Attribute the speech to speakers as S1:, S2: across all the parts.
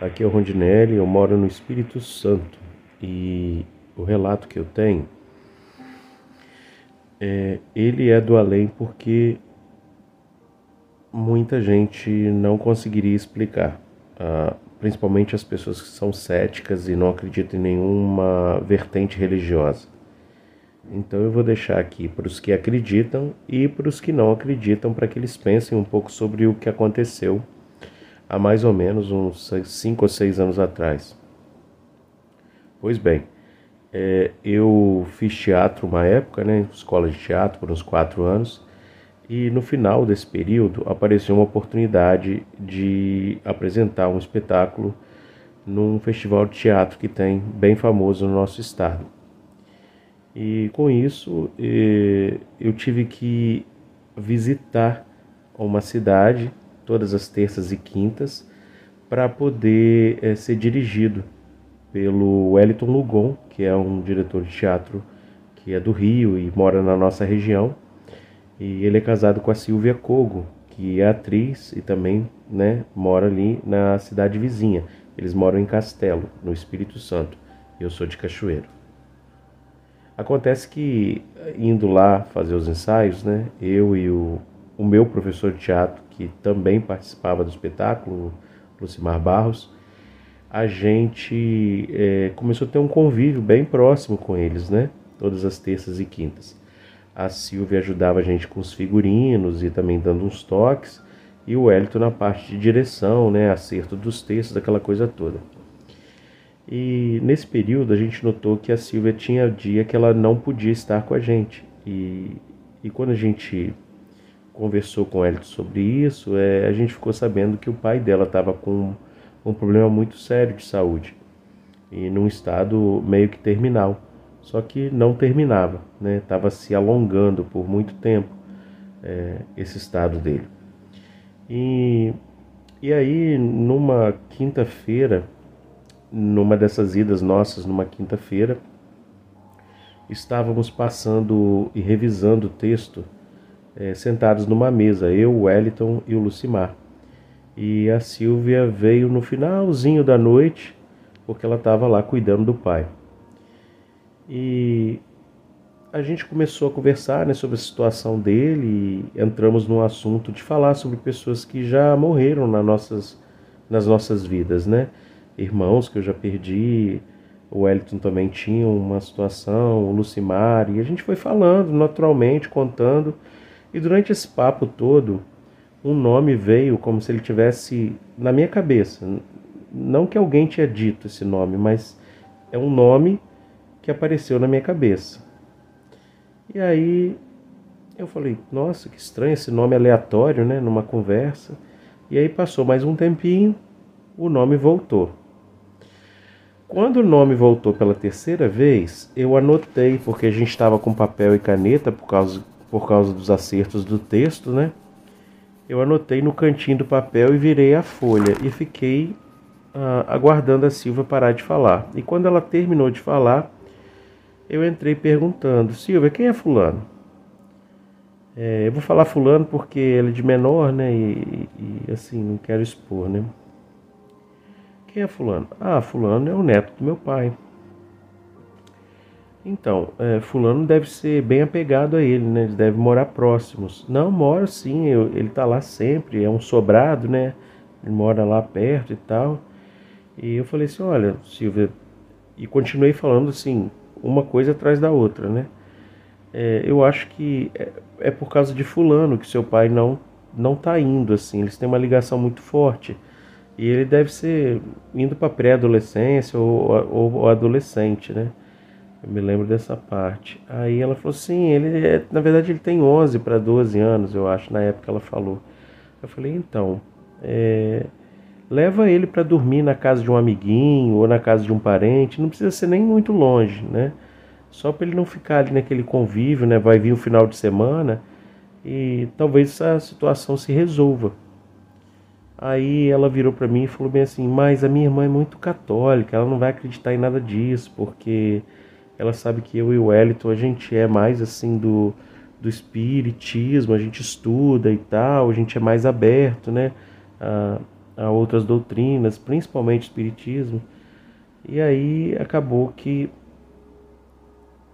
S1: Aqui é o Rondinelli, eu moro no Espírito Santo. E o relato que eu tenho é, ele é do além porque muita gente não conseguiria explicar, ah, principalmente as pessoas que são céticas e não acreditam em nenhuma vertente religiosa. Então eu vou deixar aqui para os que acreditam e para os que não acreditam, para que eles pensem um pouco sobre o que aconteceu há mais ou menos uns cinco ou seis anos atrás. Pois bem, é, eu fiz teatro uma época, né, escola de teatro por uns quatro anos, e no final desse período apareceu uma oportunidade de apresentar um espetáculo num festival de teatro que tem bem famoso no nosso estado. E com isso é, eu tive que visitar uma cidade todas as terças e quintas, para poder é, ser dirigido pelo Wellington Lugon, que é um diretor de teatro que é do Rio e mora na nossa região. E ele é casado com a Silvia Cogo, que é atriz e também né, mora ali na cidade vizinha. Eles moram em Castelo, no Espírito Santo. Eu sou de Cachoeiro. Acontece que indo lá fazer os ensaios, né, eu e o o meu professor de teatro, que também participava do espetáculo, Lucimar Barros, a gente é, começou a ter um convívio bem próximo com eles, né? Todas as terças e quintas. A Silvia ajudava a gente com os figurinos e também dando uns toques, e o Hélito na parte de direção, né? Acerto dos textos, aquela coisa toda. E nesse período a gente notou que a Silvia tinha dia que ela não podia estar com a gente. E, e quando a gente conversou com ela sobre isso, é, a gente ficou sabendo que o pai dela estava com um problema muito sério de saúde e num estado meio que terminal, só que não terminava, né? Estava se alongando por muito tempo é, esse estado dele. E, e aí, numa quinta-feira, numa dessas idas nossas, numa quinta-feira, estávamos passando e revisando o texto é, sentados numa mesa, eu, o Wellington e o Lucimar. E a Silvia veio no finalzinho da noite, porque ela estava lá cuidando do pai. E a gente começou a conversar né, sobre a situação dele e entramos no assunto de falar sobre pessoas que já morreram nas nossas, nas nossas vidas, né? Irmãos que eu já perdi, o Wellington também tinha uma situação, o Lucimar, e a gente foi falando naturalmente, contando. E durante esse papo todo, um nome veio como se ele tivesse na minha cabeça. Não que alguém tinha dito esse nome, mas é um nome que apareceu na minha cabeça. E aí eu falei, nossa, que estranho esse nome aleatório, né, numa conversa. E aí passou mais um tempinho, o nome voltou. Quando o nome voltou pela terceira vez, eu anotei, porque a gente estava com papel e caneta por causa por causa dos acertos do texto, né? Eu anotei no cantinho do papel e virei a folha e fiquei uh, aguardando a Silvia parar de falar. E quando ela terminou de falar, eu entrei perguntando: Silvia, quem é Fulano? É, eu vou falar Fulano porque ele é de menor, né? E, e assim, não quero expor, né? Quem é Fulano? Ah, Fulano é o neto do meu pai. Então, é, fulano deve ser bem apegado a ele, né? Devem morar próximos. Não, mora sim, eu, ele tá lá sempre, é um sobrado, né? Ele mora lá perto e tal. E eu falei assim, olha, Silvia, e continuei falando assim, uma coisa atrás da outra, né? É, eu acho que é, é, por causa de fulano que seu pai não não tá indo assim, eles têm uma ligação muito forte. E ele deve ser indo para pré-adolescência ou, ou, ou adolescente, né? Eu me lembro dessa parte. Aí ela falou: sim, ele é, na verdade ele tem 11 para 12 anos, eu acho, na época ela falou. Eu falei: então, é, leva ele para dormir na casa de um amiguinho ou na casa de um parente, não precisa ser nem muito longe, né? Só para ele não ficar ali naquele convívio, né? Vai vir o final de semana e talvez essa situação se resolva. Aí ela virou para mim e falou bem assim: "Mas a minha irmã é muito católica, ela não vai acreditar em nada disso, porque ela sabe que eu e o Wellington a gente é mais assim do do espiritismo, a gente estuda e tal, a gente é mais aberto, né, a, a outras doutrinas, principalmente espiritismo. E aí acabou que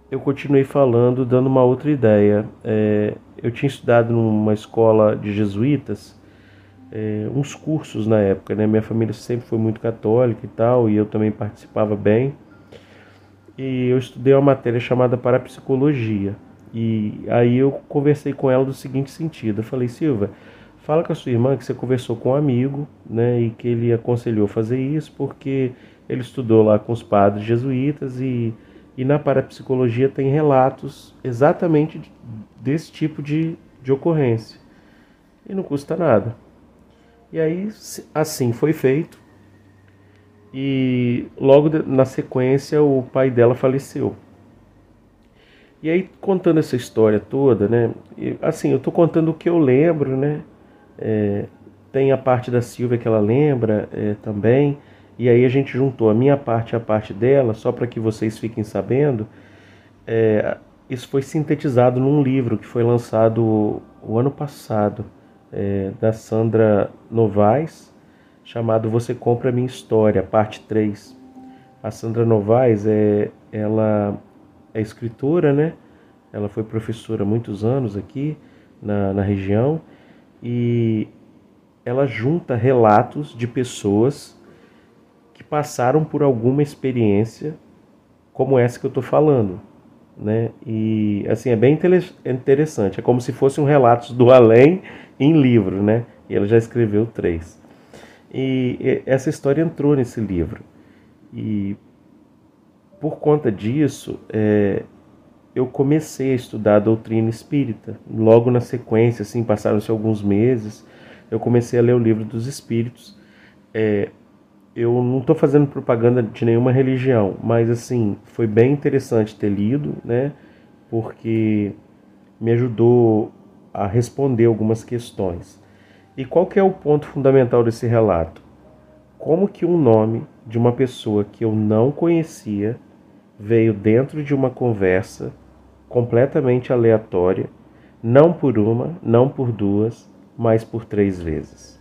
S1: eu continuei falando, dando uma outra ideia. É, eu tinha estudado numa escola de jesuítas, é, uns cursos na época, né? Minha família sempre foi muito católica e tal, e eu também participava bem. E eu estudei uma matéria chamada Parapsicologia. E aí eu conversei com ela do seguinte sentido: eu falei, Silva, fala com a sua irmã que você conversou com um amigo, né, e que ele aconselhou fazer isso porque ele estudou lá com os padres jesuítas e, e na parapsicologia tem relatos exatamente desse tipo de, de ocorrência. E não custa nada. E aí, assim foi feito. E logo na sequência, o pai dela faleceu. E aí, contando essa história toda, né? Assim, eu tô contando o que eu lembro, né? É, tem a parte da Silvia que ela lembra é, também. E aí a gente juntou a minha parte e a parte dela, só para que vocês fiquem sabendo. É, isso foi sintetizado num livro que foi lançado o ano passado, é, da Sandra Novaes, chamado Você Compra Minha História, parte 3. A Sandra Novaes é, ela é escritora, né? Ela foi professora há muitos anos aqui na, na região e ela junta relatos de pessoas que passaram por alguma experiência como essa que eu estou falando, né? E assim é bem interessante. É como se fosse um relatos do além em livro, né? E ela já escreveu três. E essa história entrou nesse livro. E por conta disso, é, eu comecei a estudar a doutrina espírita. Logo na sequência, assim, passaram-se alguns meses, eu comecei a ler o livro dos Espíritos. É, eu não estou fazendo propaganda de nenhuma religião, mas assim foi bem interessante ter lido, né? Porque me ajudou a responder algumas questões. E qual que é o ponto fundamental desse relato? Como que um nome de uma pessoa que eu não conhecia veio dentro de uma conversa completamente aleatória, não por uma, não por duas, mas por três vezes.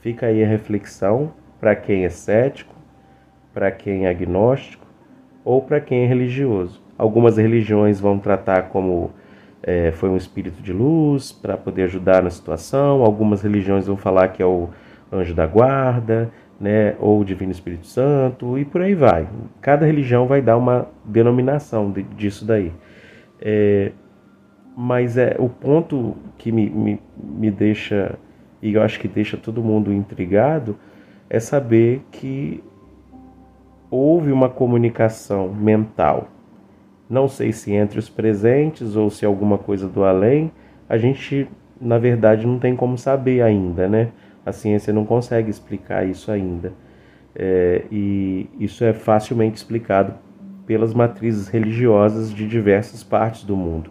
S1: Fica aí a reflexão para quem é cético, para quem é agnóstico ou para quem é religioso. Algumas religiões vão tratar como é, foi um espírito de luz para poder ajudar na situação, algumas religiões vão falar que é o anjo da guarda, né, ou o Divino Espírito Santo, e por aí vai. Cada religião vai dar uma denominação de, disso daí. É, mas é o ponto que me, me, me deixa, e eu acho que deixa todo mundo intrigado, é saber que houve uma comunicação mental. Não sei se entre os presentes ou se alguma coisa do além, a gente, na verdade, não tem como saber ainda, né? A ciência não consegue explicar isso ainda. É, e isso é facilmente explicado pelas matrizes religiosas de diversas partes do mundo.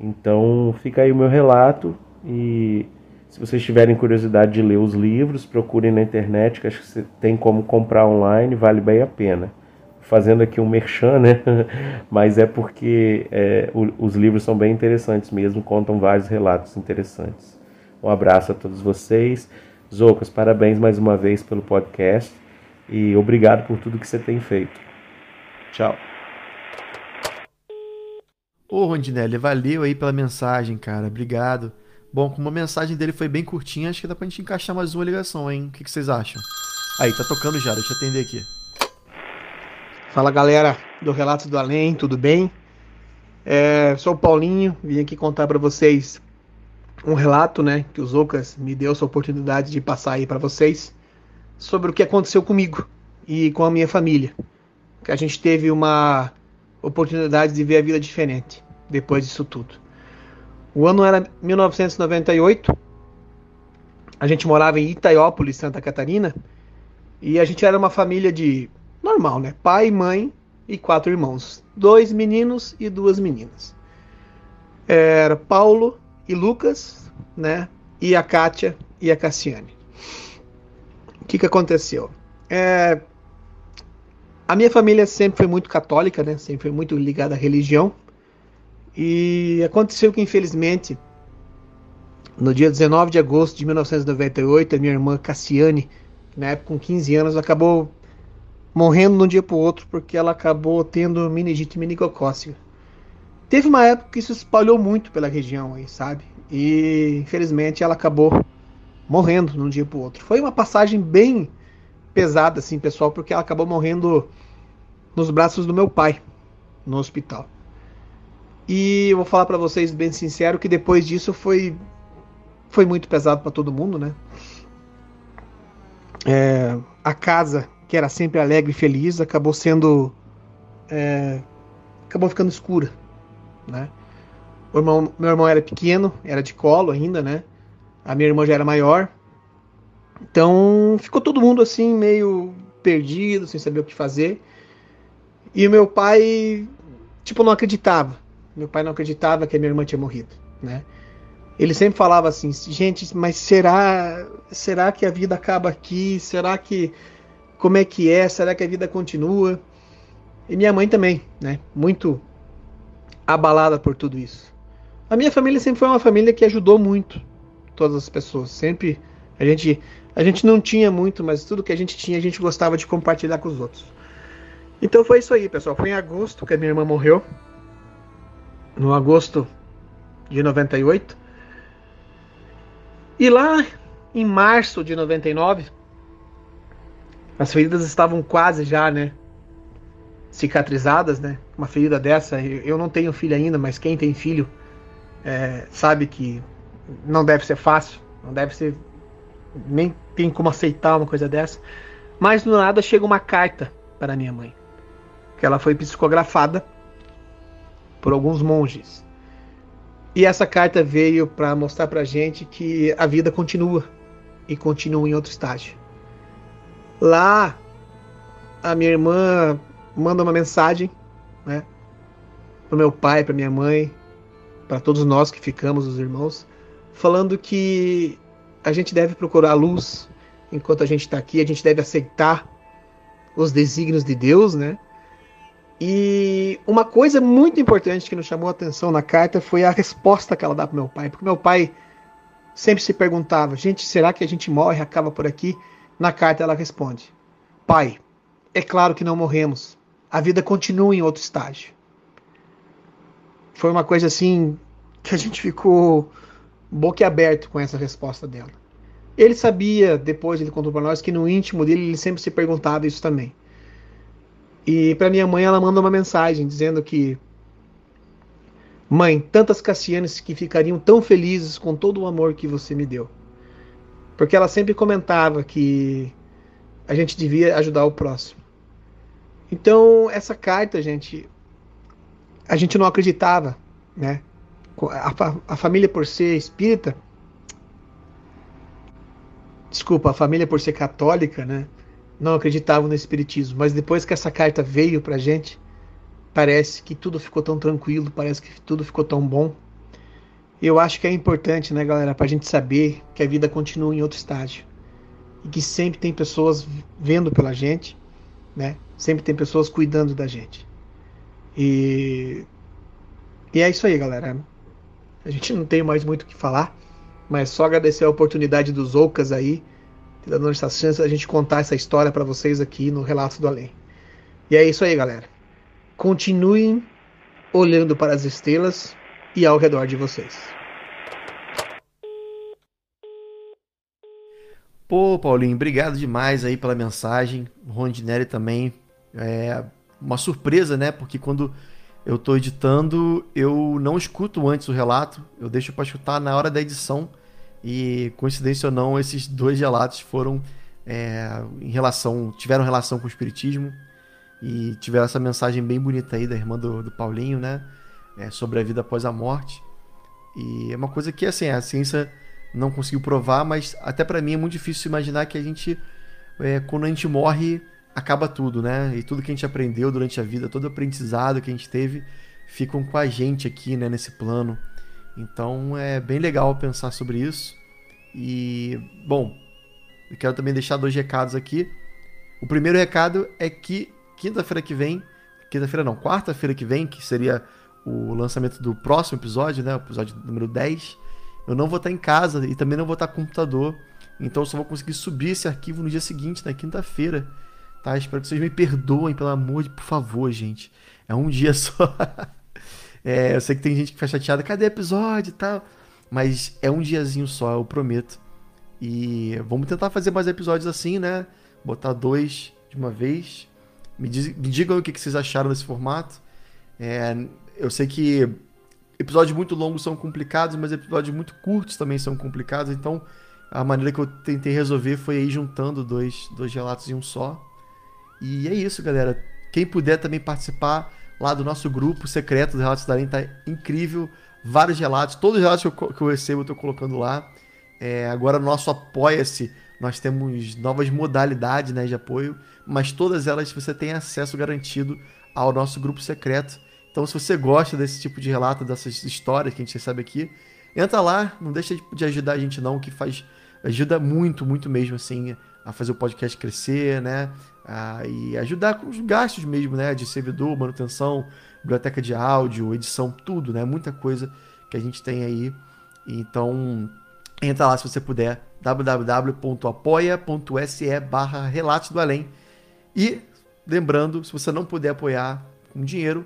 S1: Então fica aí o meu relato e se vocês tiverem curiosidade de ler os livros, procurem na internet, que acho que tem como comprar online, vale bem a pena. Fazendo aqui um merchan, né? Mas é porque é, o, os livros são bem interessantes mesmo, contam vários relatos interessantes. Um abraço a todos vocês. Zocas, parabéns mais uma vez pelo podcast e obrigado por tudo que você tem feito. Tchau.
S2: Ô Rondinelli, valeu aí pela mensagem, cara. Obrigado. Bom, como a mensagem dele foi bem curtinha, acho que dá pra gente encaixar mais uma ligação, hein? O que, que vocês acham? Aí, tá tocando já, deixa eu atender aqui.
S3: Fala galera do Relatos do Além, tudo bem? É, sou o Paulinho, vim aqui contar para vocês um relato, né, que o Zocas me deu essa oportunidade de passar aí para vocês sobre o que aconteceu comigo e com a minha família. Que a gente teve uma oportunidade de ver a vida diferente depois disso tudo. O ano era 1998. a gente morava em Itaiópolis, Santa Catarina, e a gente era uma família de normal, né? Pai, mãe e quatro irmãos, dois meninos e duas meninas. Era Paulo e Lucas, né? E a Kátia e a Cassiane. O que, que aconteceu? É, a minha família sempre foi muito católica, né? Sempre foi muito ligada à religião. E aconteceu que, infelizmente, no dia 19 de agosto de 1998, a minha irmã Cassiane, na época com 15 anos, acabou morrendo de um dia para o outro porque ela acabou tendo meningite meningocócica. Teve uma época que isso espalhou muito pela região aí, sabe? E infelizmente ela acabou morrendo de um dia para o outro. Foi uma passagem bem pesada, assim, pessoal, porque ela acabou morrendo nos braços do meu pai no hospital. E eu vou falar para vocês bem sincero que depois disso foi foi muito pesado para todo mundo, né? É, a casa, que era sempre alegre e feliz, acabou sendo. É, acabou ficando escura, né? O irmão, meu irmão era pequeno, era de colo ainda, né? A minha irmã já era maior. Então ficou todo mundo assim, meio perdido, sem saber o que fazer. E o meu pai, tipo, não acreditava. Meu pai não acreditava que a minha irmã tinha morrido, né? ele sempre falava assim, gente, mas será, será que a vida acaba aqui? Será que como é que é? Será que a vida continua? E minha mãe também, né? Muito abalada por tudo isso. A minha família sempre foi uma família que ajudou muito todas as pessoas. Sempre a gente a gente não tinha muito, mas tudo que a gente tinha a gente gostava de compartilhar com os outros. Então foi isso aí, pessoal. Foi em agosto que a minha irmã morreu. No agosto de 98. E lá em março de 99, as feridas estavam quase já, né? Cicatrizadas, né? Uma ferida dessa, eu não tenho filho ainda, mas quem tem filho é, sabe que não deve ser fácil, não deve ser. Nem tem como aceitar uma coisa dessa. Mas do nada chega uma carta para minha mãe, que ela foi psicografada por alguns monges. E essa carta veio para mostrar para gente que a vida continua e continua em outro estágio. Lá, a minha irmã manda uma mensagem, né, para meu pai, para minha mãe, para todos nós que ficamos, os irmãos, falando que a gente deve procurar a luz enquanto a gente está aqui, a gente deve aceitar os desígnios de Deus, né? E uma coisa muito importante que nos chamou a atenção na carta foi a resposta que ela dá para meu pai, porque meu pai sempre se perguntava: gente, será que a gente morre, acaba por aqui? Na carta ela responde: Pai, é claro que não morremos, a vida continua em outro estágio. Foi uma coisa assim que a gente ficou boquiaberto com essa resposta dela. Ele sabia, depois ele contou para nós, que no íntimo dele ele sempre se perguntava isso também. E para minha mãe ela manda uma mensagem dizendo que Mãe, tantas Cassianes que ficariam tão felizes com todo o amor que você me deu. Porque ela sempre comentava que a gente devia ajudar o próximo. Então, essa carta, gente, a gente não acreditava, né? A, a família por ser espírita, desculpa, a família por ser católica, né? não acreditavam no espiritismo, mas depois que essa carta veio pra gente, parece que tudo ficou tão tranquilo, parece que tudo ficou tão bom. Eu acho que é importante, né, galera, pra gente saber que a vida continua em outro estágio. E que sempre tem pessoas vendo pela gente, né? Sempre tem pessoas cuidando da gente. E e é isso aí, galera. A gente não tem mais muito o que falar, mas só agradecer a oportunidade dos Ocas aí dando essa chance a gente contar essa história para vocês aqui no Relatos do Além. E é isso aí, galera. Continuem olhando para as estrelas e ao redor de vocês.
S2: Pô, Paulinho, obrigado demais aí pela mensagem. Rondinelli também. É uma surpresa, né? Porque quando eu estou editando, eu não escuto antes o relato, eu deixo para escutar na hora da edição e, coincidência ou não, esses dois relatos foram é, em relação. tiveram relação com o Espiritismo. E tiveram essa mensagem bem bonita aí da irmã do, do Paulinho, né? É, sobre a vida após a morte. E é uma coisa que, assim, a ciência não conseguiu provar, mas até para mim é muito difícil imaginar que a gente, é, quando a gente morre, acaba tudo, né? E tudo que a gente aprendeu durante a vida, todo aprendizado que a gente teve, ficam com a gente aqui, né, nesse plano. Então é bem legal pensar sobre isso. E, bom, eu quero também deixar dois recados aqui. O primeiro recado é que quinta-feira que vem, quinta-feira não, quarta-feira que vem, que seria o lançamento do próximo episódio, né, o episódio número 10, eu não vou estar em casa e também não vou estar com computador. Então eu só vou conseguir subir esse arquivo no dia seguinte, na quinta-feira. Tá? Espero que vocês me perdoem, pelo amor de por favor, gente. É um dia só. é, eu sei que tem gente que fica chateada, cadê episódio e tal? Mas é um diazinho só, eu prometo. E vamos tentar fazer mais episódios assim, né? Botar dois de uma vez. Me, diz, me digam o que vocês acharam desse formato. É, eu sei que episódios muito longos são complicados, mas episódios muito curtos também são complicados. Então, a maneira que eu tentei resolver foi aí juntando dois, dois relatos em um só. E é isso, galera. Quem puder também participar lá do nosso grupo secreto do Relatos da Arena, tá incrível. Vários relatos, todos os relatos que eu, que eu recebo eu tô colocando lá. É, agora no nosso Apoia-se, nós temos novas modalidades né, de apoio, mas todas elas você tem acesso garantido ao nosso grupo secreto. Então, se você gosta desse tipo de relato, dessas histórias que a gente recebe aqui, entra lá, não deixa de ajudar a gente não, que faz ajuda muito, muito mesmo assim a fazer o podcast crescer, né? Ah, e ajudar com os gastos mesmo, né? De servidor, manutenção, biblioteca de áudio, edição, tudo, né? Muita coisa que a gente tem aí. Então, entra lá se você puder, www.apoia.se barra Relatos do Além. E, lembrando, se você não puder apoiar com dinheiro,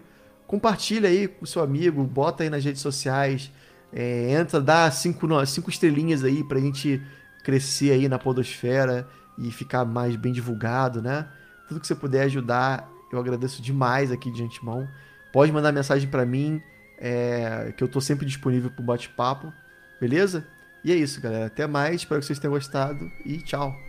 S2: compartilha aí com seu amigo, bota aí nas redes sociais, é, entra, dá cinco, cinco estrelinhas aí pra gente crescer aí na podosfera e ficar mais bem divulgado, né? Tudo que você puder ajudar, eu agradeço demais aqui de antemão. Pode mandar mensagem para mim, é, que eu tô sempre disponível pro bate-papo, beleza? E é isso, galera. Até mais, espero que vocês tenham gostado e tchau!